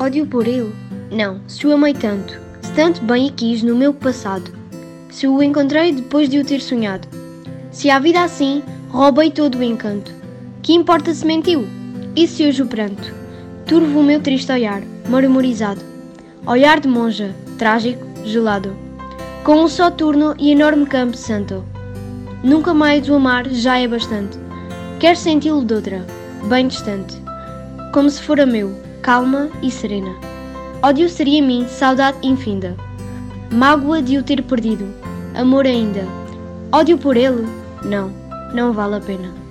Ódio por ele? Não, se o amei tanto, se tanto bem o quis no meu passado, se o encontrei depois de o ter sonhado. Se a vida assim, roubei todo o encanto. Que importa se mentiu? E se hoje o pranto? Turvo o meu triste olhar, marmorizado. Olhar de monja, trágico, gelado. Com um só turno e enorme campo santo. Nunca mais o amar já é bastante. Quero senti-lo de outra, bem distante. Como se fora meu, calma e serena. Ódio seria em mim saudade infinda. Mágoa de o ter perdido. Amor ainda. Ódio por ele? Não, não vale a pena.